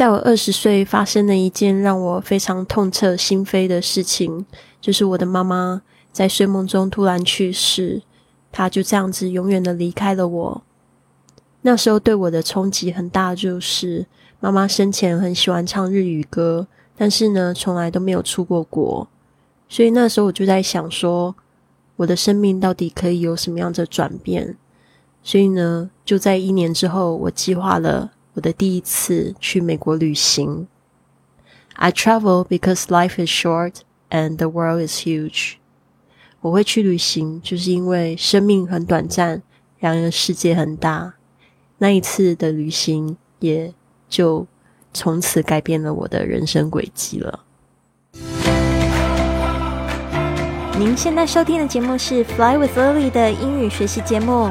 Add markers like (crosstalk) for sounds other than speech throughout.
在我二十岁发生了一件让我非常痛彻心扉的事情，就是我的妈妈在睡梦中突然去世，她就这样子永远的离开了我。那时候对我的冲击很大，就是妈妈生前很喜欢唱日语歌，但是呢，从来都没有出过国。所以那时候我就在想说，我的生命到底可以有什么样的转变？所以呢，就在一年之后，我计划了。我的第一次去美国旅行。I travel because life is short and the world is huge。我会去旅行，就是因为生命很短暂，然而世界很大。那一次的旅行，也就从此改变了我的人生轨迹了。您现在收听的节目是《Fly with Lily》的英语学习节目，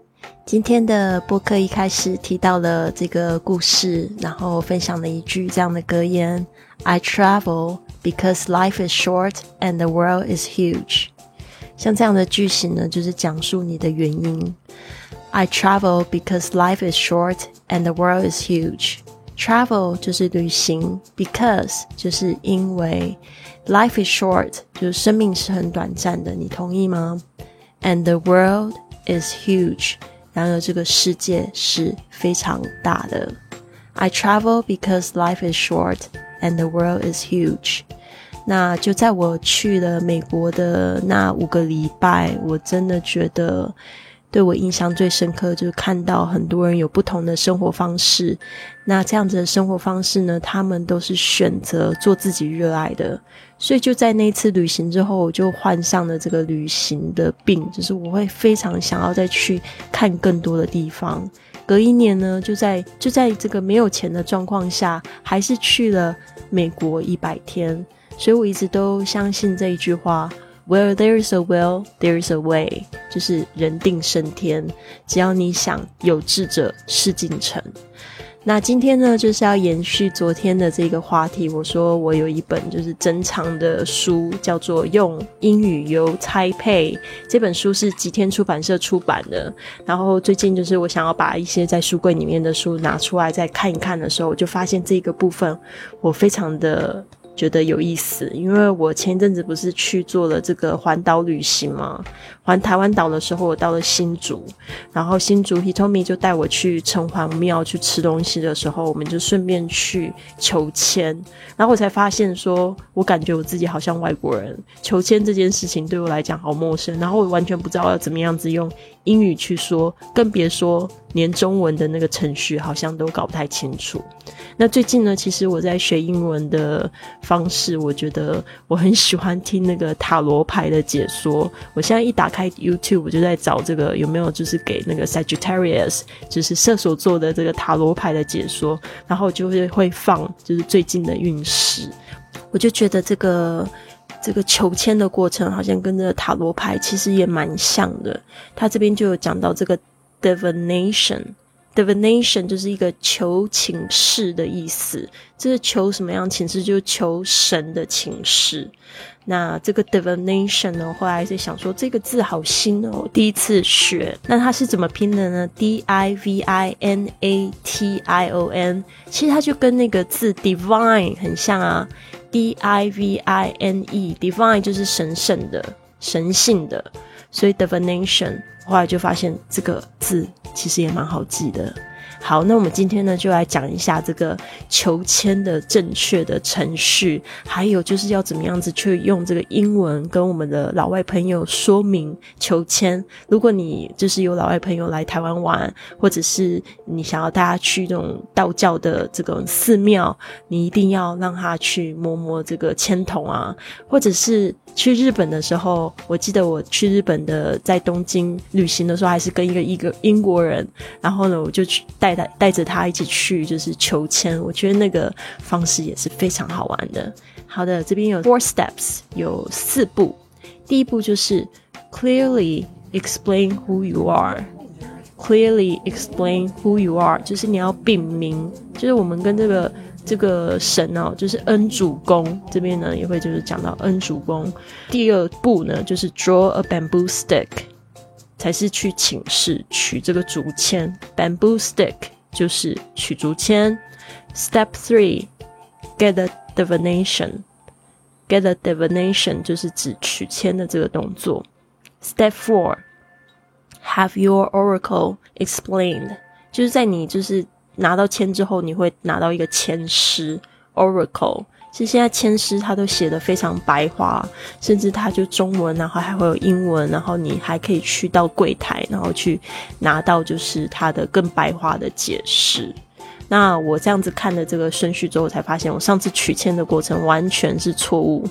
今天的播客一开始提到了这个故事，然后分享了一句这样的格言：“I travel because life is short and the world is huge。”像这样的句型呢，就是讲述你的原因。I travel because life is short and the world is huge。Travel 就是旅行，because 就是因为，life is short 就是生命是很短暂的，你同意吗？And the world is huge。 然而，这个世界是非常大的。I travel because life is short and the world is huge。那就在我去了美国的那五个礼拜，我真的觉得对我印象最深刻，就是看到很多人有不同的生活方式。那这样子的生活方式呢，他们都是选择做自己热爱的。所以就在那次旅行之后，我就患上了这个旅行的病，就是我会非常想要再去看更多的地方。隔一年呢，就在就在这个没有钱的状况下，还是去了美国一百天。所以我一直都相信这一句话：Where there is a will, there is a way，就是人定胜天，只要你想，有志者事竟成。那今天呢，就是要延续昨天的这个话题。我说我有一本就是珍藏的书，叫做《用英语邮差配》。这本书是吉天出版社出版的。然后最近就是我想要把一些在书柜里面的书拿出来再看一看的时候，我就发现这个部分我非常的。觉得有意思，因为我前阵子不是去做了这个环岛旅行吗？环台湾岛的时候，我到了新竹，然后新竹 Hitomi 就带我去城隍庙去吃东西的时候，我们就顺便去求签，然后我才发现说，我感觉我自己好像外国人，求签这件事情对我来讲好陌生，然后我完全不知道要怎么样子用。英语去说，更别说连中文的那个程序好像都搞不太清楚。那最近呢，其实我在学英文的方式，我觉得我很喜欢听那个塔罗牌的解说。我现在一打开 YouTube，就在找这个有没有就是给那个 Sagittarius，就是射手座的这个塔罗牌的解说，然后就会会放就是最近的运势。我就觉得这个。这个求签的过程好像跟这个塔罗牌其实也蛮像的。他这边就有讲到这个 divination Divination 就是一个求请示的意思。这是求什么样请示？就是求神的请示。那这个 divination 呢，后来在想说这个字好新哦，第一次学。那它是怎么拼的呢？D I V I N A T I O N，其实它就跟那个字 divine 很像啊。D I V I N E，divine 就是神圣的、神性的，所以 divination 后来就发现这个字其实也蛮好记的。好，那我们今天呢，就来讲一下这个求签的正确的程序，还有就是要怎么样子去用这个英文跟我们的老外朋友说明求签。如果你就是有老外朋友来台湾玩，或者是你想要带他去这种道教的这个寺庙，你一定要让他去摸摸这个签筒啊，或者是。去日本的时候，我记得我去日本的在东京旅行的时候，还是跟一个一个英国人，然后呢，我就去带他带着他一起去就是求签，我觉得那个方式也是非常好玩的。好的，这边有 four steps，有四步。第一步就是 clearly explain who you are。Clearly explain who you are，就是你要禀明，就是我们跟这个这个神哦，就是恩主公这边呢，也会就是讲到恩主公。第二步呢，就是 draw a bamboo stick，才是去请示取这个竹签。Bamboo stick 就是取竹签。Step three，get a divination，get a divination 就是指取签的这个动作。Step four。Have your oracle explained，就是在你就是拿到签之后，你会拿到一个签诗 oracle。其实现在签诗它都写的非常白话，甚至它就中文，然后还会有英文，然后你还可以去到柜台，然后去拿到就是它的更白话的解释。那我这样子看的这个顺序之后，才发现我上次取签的过程完全是错误。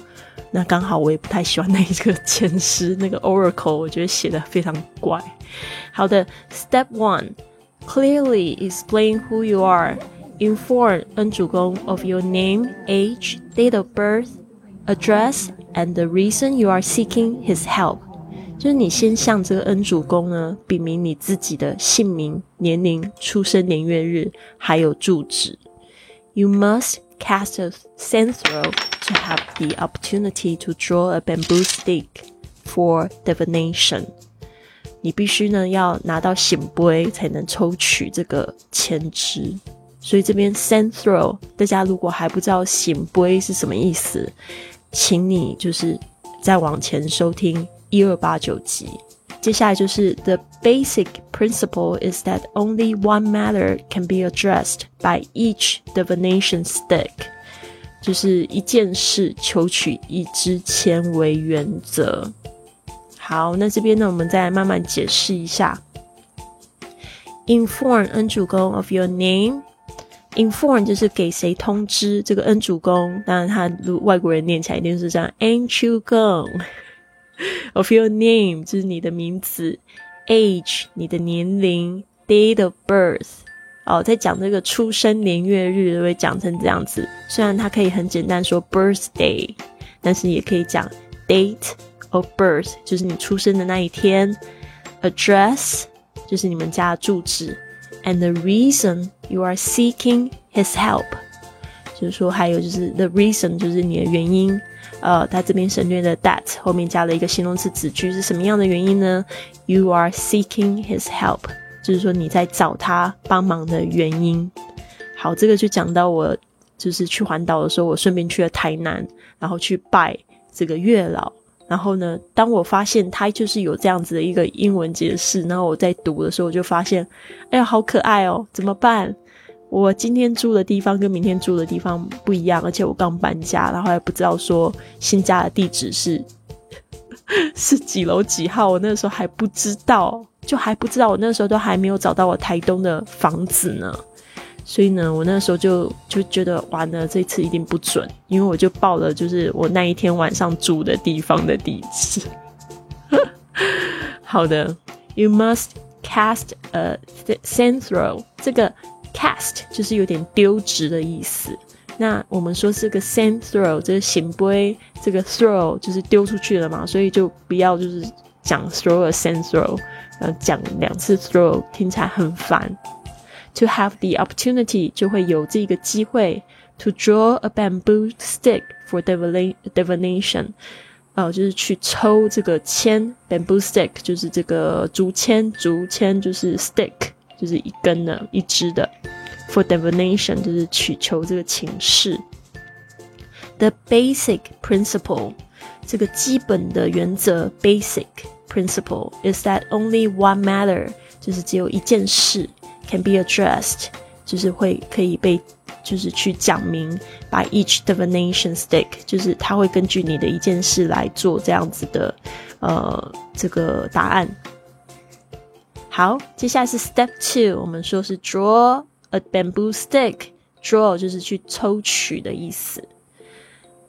那刚好我也不太喜欢那一个签诗，那个 oracle，我觉得写的非常怪。好的，Step One one，clearly explain who you are. Inform 恩主公 of your name, age, date of birth, address, and the reason you are seeking his help. 就是你先向这个恩主公呢禀明你自己的姓名、年龄、出生年月日，还有住址。You must cast a sand throw to have the opportunity to draw a bamboo stick for divination。 你必须呢要拿到醒杯才能抽取这个签支，所以这边 send throw，大家如果还不知道醒杯是什么意思，请你就是再往前收听一二八九集。接下来就是 the basic principle is that only one matter can be addressed by each divination stick，就是一件事求取一支签为原则。好，那这边呢，我们再慢慢解释一下。Inform 恩主公 of your name。Inform 就是给谁通知这个恩主公，当然他如外国人念起来一定是这样，Anchu (laughs) Gong of your name 就是你的名字，Age 你的年龄，Date of birth 哦，在讲这个出生年月日会讲成这样子。虽然它可以很简单说 birthday，但是也可以讲 date。Of birth 就是你出生的那一天，address 就是你们家的住址，and the reason you are seeking his help，就是说还有就是 the reason 就是你的原因，呃，他这边省略的 that 后面加了一个形容词子句是什么样的原因呢？You are seeking his help，就是说你在找他帮忙的原因。好，这个就讲到我就是去环岛的时候，我顺便去了台南，然后去拜这个月老。然后呢？当我发现它就是有这样子的一个英文解释，然后我在读的时候，我就发现，哎呀，好可爱哦！怎么办？我今天住的地方跟明天住的地方不一样，而且我刚搬家，然后还不知道说新家的地址是 (laughs) 是几楼几号。我那时候还不知道，就还不知道，我那时候都还没有找到我台东的房子呢。所以呢，我那时候就就觉得完了，这次一定不准，因为我就报了，就是我那一天晚上住的地方的地址。(laughs) 好的，You must cast a sand throw。这个 cast 就是有点丢掷的意思。那我们说这个 sand throw，这个行杯，这个 throw 就是丢出去了嘛，所以就不要就是讲 throw a sand throw，呃，讲两次 throw 听起来很烦。To have the opportunity 就会有这个机会，to draw a bamboo stick for divination，呃，就是去抽这个签，bamboo stick 就是这个竹签，竹签就是 stick 就是一根的，一支的，for divination 就是去求这个情事。The basic principle 这个基本的原则，basic principle is that only one matter 就是只有一件事。 can be addressed，就是会可以被就是去讲明 by each divination stick，就是它会根据你的一件事来做这样子的呃这个答案。好，接下来是 step two，我们说是 draw a bamboo stick，draw 就是去抽取的意思。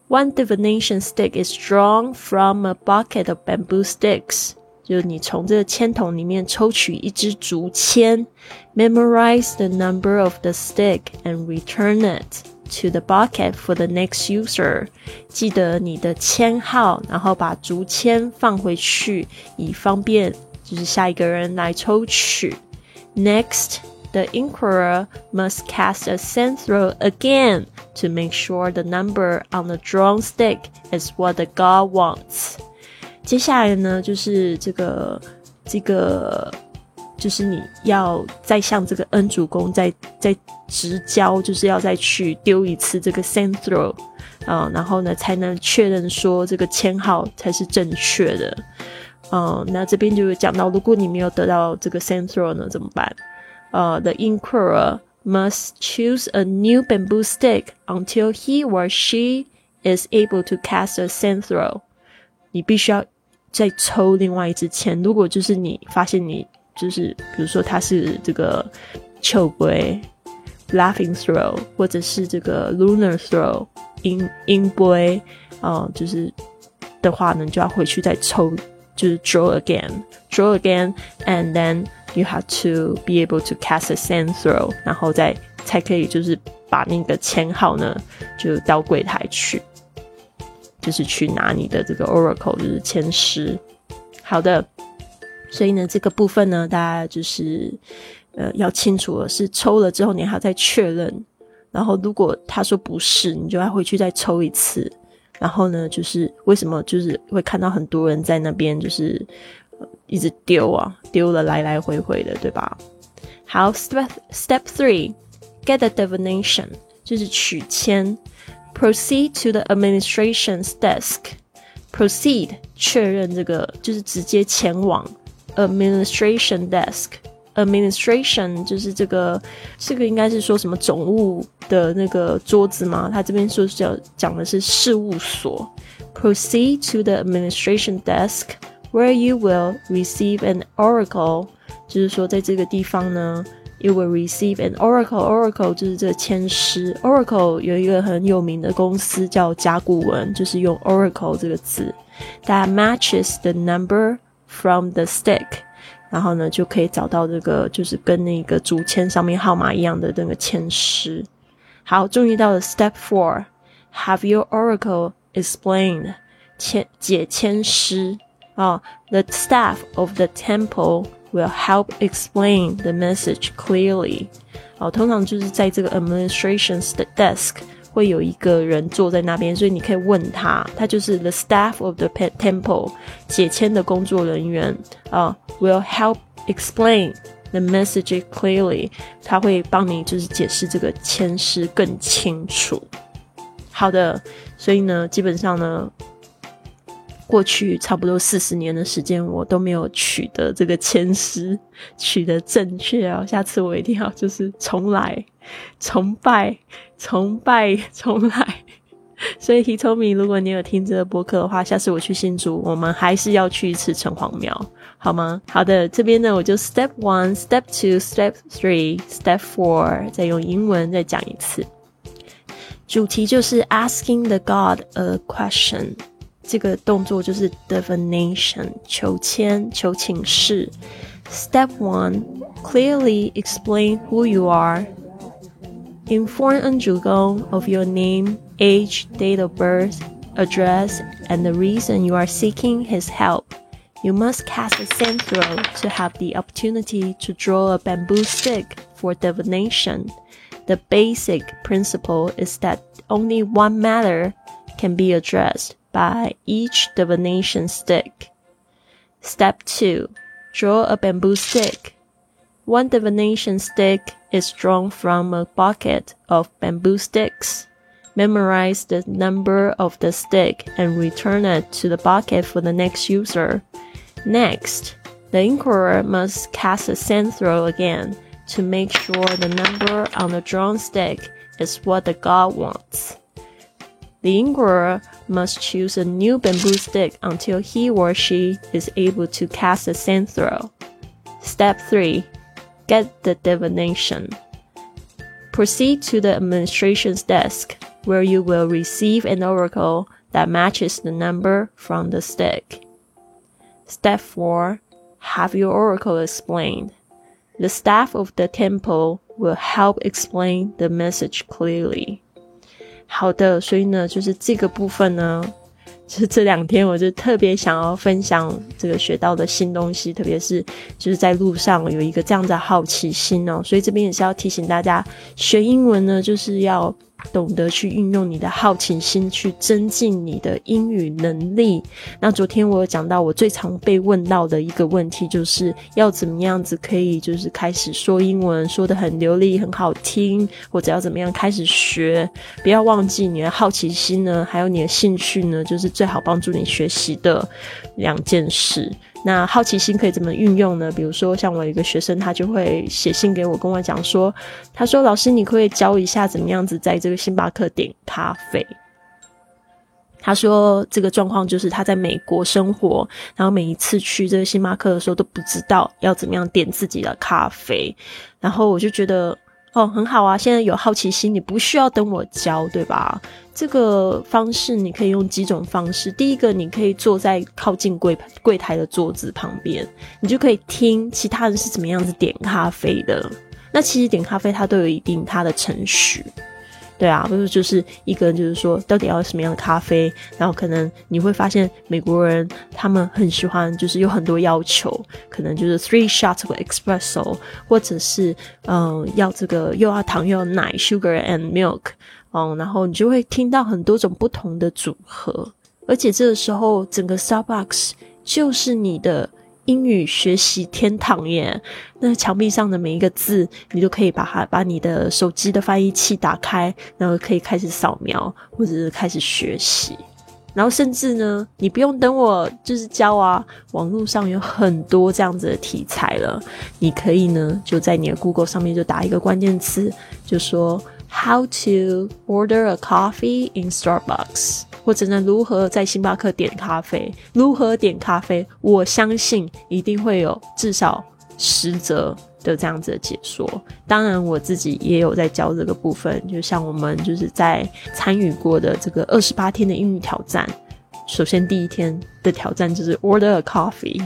One divination stick is drawn from a bucket of bamboo sticks。 就是你从这个签筒里面抽取一支竹签，memorize the number of the stick and return it to the bucket for the next user。记得你的签号，然后把竹签放回去，以方便就是下一个人来抽取。Next。the inquirer must cast a sand throw again to make sure the number on the drawn stick is what the god wants. 接下来呢，就是这个这个，就是你要再向这个恩主公再再直交，就是要再去丢一次这个 sand throw 啊，然后呢才能确认说这个签号才是正确的。嗯，那这边就有讲到，如果你没有得到这个 sand throw 呢，怎么办？uh, the inquirer must choose a new bamboo stick until he or she is able to cast a sand throw。你必须要再抽另外一支签。如果就是你发现你就是比如说它是这个秋龟 laughing throw，或者是这个 lunar throw 音音杯，啊、呃，就是的话呢，就要回去再抽，就是 draw again，draw again，and then you have to be able to cast a sand throw，然后再才可以就是把那个签号呢就到柜台去，就是去拿你的这个 oracle 就是签诗。好的，所以呢这个部分呢大家就是呃要清楚了，是抽了之后你还要再确认，然后如果他说不是，你就要回去再抽一次。然后呢，就是为什么就是会看到很多人在那边就是。一直丢啊，丢了来来回回的，对吧？好，step step three，get a divination，就是取签。Proceed to the administration's desk。Proceed 确认这个就是直接前往 administration desk。Administration 就是这个，这个应该是说什么总务的那个桌子吗？他这边说叫讲的是事务所。Proceed to the administration desk。where you will receive an oracle，就是说在这个地方呢 ，you will receive an oracle。oracle 就是这个签诗。oracle 有一个很有名的公司叫甲骨文，就是用 oracle 这个字，that matches the number from the stick。然后呢，就可以找到这个就是跟那个竹签上面号码一样的那个签诗。好，终于到了 step four，have your oracle explained，签解签诗。uh, the staff of the temple Will help explain the message clearly。哦，通常就是在这个 administration's 的 desk 会有一个人坐在那边，所以你可以问他，他就是 the staff of the temple 解签的工作人员啊、Will help explain the message clearly。他会帮你就是解释这个签诗更清楚。好的，所以呢，基本上呢。过去差不多四十年的时间，我都没有取得这个签诗取得正确啊！下次我一定要就是重来，崇拜，崇拜，(laughs) 重来。所以提聪明，如果你有听这个播客的话，下次我去新竹，我们还是要去一次城隍庙，好吗？好的，这边呢，我就 Step One、Step Two、Step Three、Step Four，再用英文再讲一次。主题就是 Asking the God a question。这个动作就是 divination 求签求请示。Step one, clearly explain who you are. Inform 恩主公 of your name, age, date of birth, address, and the reason you are seeking his help. You must cast a sand throw to have the opportunity to draw a bamboo stick for divination. The basic principle is that only one matter can be addressed by each divination stick. Step 2. Draw a bamboo stick. One divination stick is drawn from a bucket of bamboo sticks. Memorize the number of the stick and return it to the bucket for the next user. Next, the inquirer must cast a sand throw again to make sure the number on the drawn stick is what the god wants. The inquirer must choose a new bamboo stick until he or she is able to cast a sand throw. Step 3. Get the divination. Proceed to the administration's desk, where you will receive an oracle that matches the number from the stick. Step four, have your oracle explained. The staff of the temple will help explain the message clearly. 好的，所以呢，就是这个部分呢，(laughs) 就是这两天我就特别想要分享这个学到的新东西，特别是就是在路上有一个这样的好奇心哦，所以这边也是要提醒大家，学英文呢就是要。懂得去运用你的好奇心去增进你的英语能力。那昨天我有讲到，我最常被问到的一个问题，就是要怎么样子可以就是开始说英文，说的很流利、很好听，或者要怎么样开始学？不要忘记你的好奇心呢，还有你的兴趣呢，就是最好帮助你学习的两件事。那好奇心可以怎么运用呢？比如说，像我一个学生，他就会写信给我，跟我讲说，他说：“老师，你可以教一下怎么样子在这个星巴克点咖啡。”他说这个状况就是他在美国生活，然后每一次去这个星巴克的时候都不知道要怎么样点自己的咖啡，然后我就觉得。哦，很好啊！现在有好奇心，你不需要等我教，对吧？这个方式你可以用几种方式。第一个，你可以坐在靠近柜柜台的桌子旁边，你就可以听其他人是怎么样子点咖啡的。那其实点咖啡它都有一定它的程序。对啊，不是就是一个人，就是说到底要什么样的咖啡，然后可能你会发现美国人他们很喜欢，就是有很多要求，可能就是 three shots of espresso，或者是嗯要这个又要糖又要奶，sugar and milk，嗯，然后你就会听到很多种不同的组合，而且这个时候整个 Starbucks 就是你的。英语学习天堂耶！那墙壁上的每一个字，你都可以把它把你的手机的翻译器打开，然后可以开始扫描，或者是开始学习。然后甚至呢，你不用等我就是教啊，网络上有很多这样子的题材了。你可以呢，就在你的 Google 上面就打一个关键词，就说 How to order a coffee in Starbucks。或者呢，如何在星巴克点咖啡？如何点咖啡？我相信一定会有至少十则的这样子的解说。当然，我自己也有在教这个部分。就像我们就是在参与过的这个二十八天的英语挑战。首先，第一天的挑战就是 order a coffee。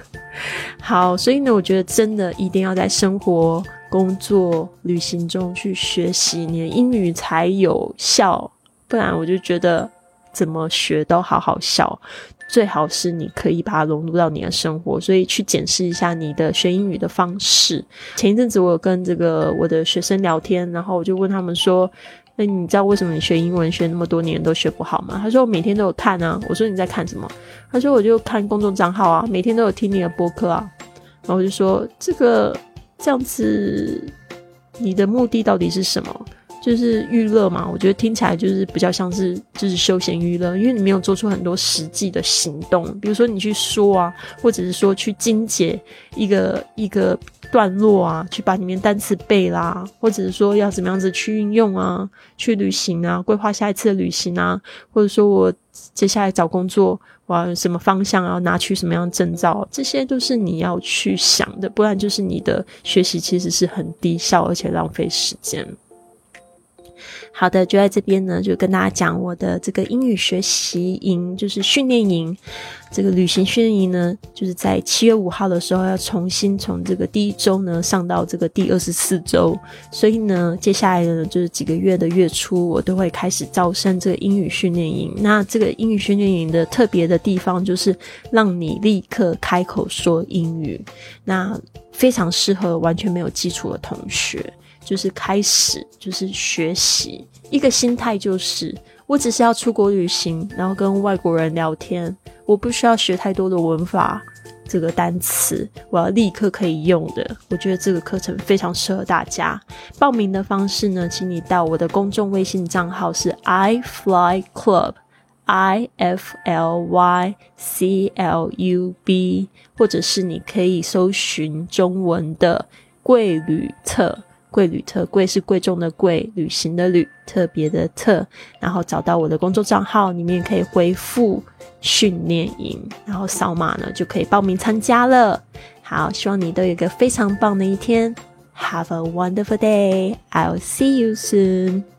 (laughs) 好，所以呢，我觉得真的一定要在生活、工作、旅行中去学习，你的英语才有效。不然，我就觉得。怎么学都好好笑，最好是你可以把它融入到你的生活，所以去检视一下你的学英语的方式。前一阵子我有跟这个我的学生聊天，然后我就问他们说：“那你知道为什么你学英文学那么多年都学不好吗？”他说：“我每天都有看啊。”我说：“你在看什么？”他说：“我就看公众账号啊，每天都有听你的播客啊。”然后我就说：“这个这样子，你的目的到底是什么？”就是娱乐嘛，我觉得听起来就是比较像是就是休闲娱乐，因为你没有做出很多实际的行动，比如说你去说啊，或者是说去精简一个一个段落啊，去把里面单词背啦，或者是说要怎么样子去运用啊，去旅行啊，规划下一次的旅行啊，或者说我接下来找工作，我要什么方向啊，拿取什么样的证照，这些都是你要去想的，不然就是你的学习其实是很低效而且浪费时间。好的，就在这边呢，就跟大家讲我的这个英语学习营，就是训练营。这个旅行训练营呢，就是在七月五号的时候要重新从这个第一周呢上到这个第二十四周。所以呢，接下来呢就是几个月的月初，我都会开始招生这个英语训练营。那这个英语训练营的特别的地方，就是让你立刻开口说英语，那非常适合完全没有基础的同学。就是开始，就是学习一个心态，就是我只是要出国旅行，然后跟外国人聊天，我不需要学太多的文法，这个单词我要立刻可以用的。我觉得这个课程非常适合大家。报名的方式呢，请你到我的公众微信账号是 i fly club，i f l y c l u b，或者是你可以搜寻中文的贵旅册。贵旅特贵是贵重的贵，旅行的旅，特别的特，然后找到我的工作账号，里面可以回复训练营，然后扫码呢就可以报名参加了。好，希望你都有一个非常棒的一天，Have a wonderful day. I'll see you soon.